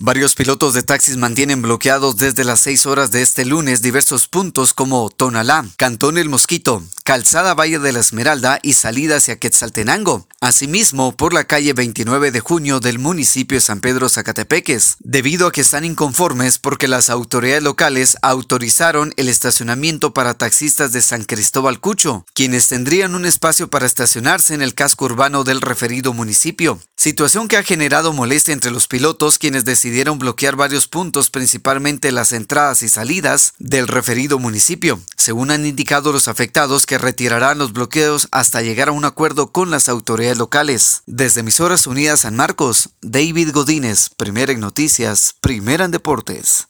Varios pilotos de taxis mantienen bloqueados desde las 6 horas de este lunes diversos puntos como Tonalá, Cantón El Mosquito, Calzada Valle de la Esmeralda y salida hacia Quetzaltenango. Asimismo, por la calle 29 de junio del municipio de San Pedro Zacatepeques, debido a que están inconformes porque las autoridades locales autorizaron el estacionamiento para taxistas de San Cristóbal Cucho, quienes tendrían un espacio para estacionarse en el casco urbano del referido municipio. Situación que ha generado molestia entre los pilotos quienes decidieron bloquear varios puntos, principalmente las entradas y salidas del referido municipio, según han indicado los afectados que retirarán los bloqueos hasta llegar a un acuerdo con las autoridades locales. Desde Emisoras Unidas San Marcos, David Godínez, primera en noticias, primera en deportes.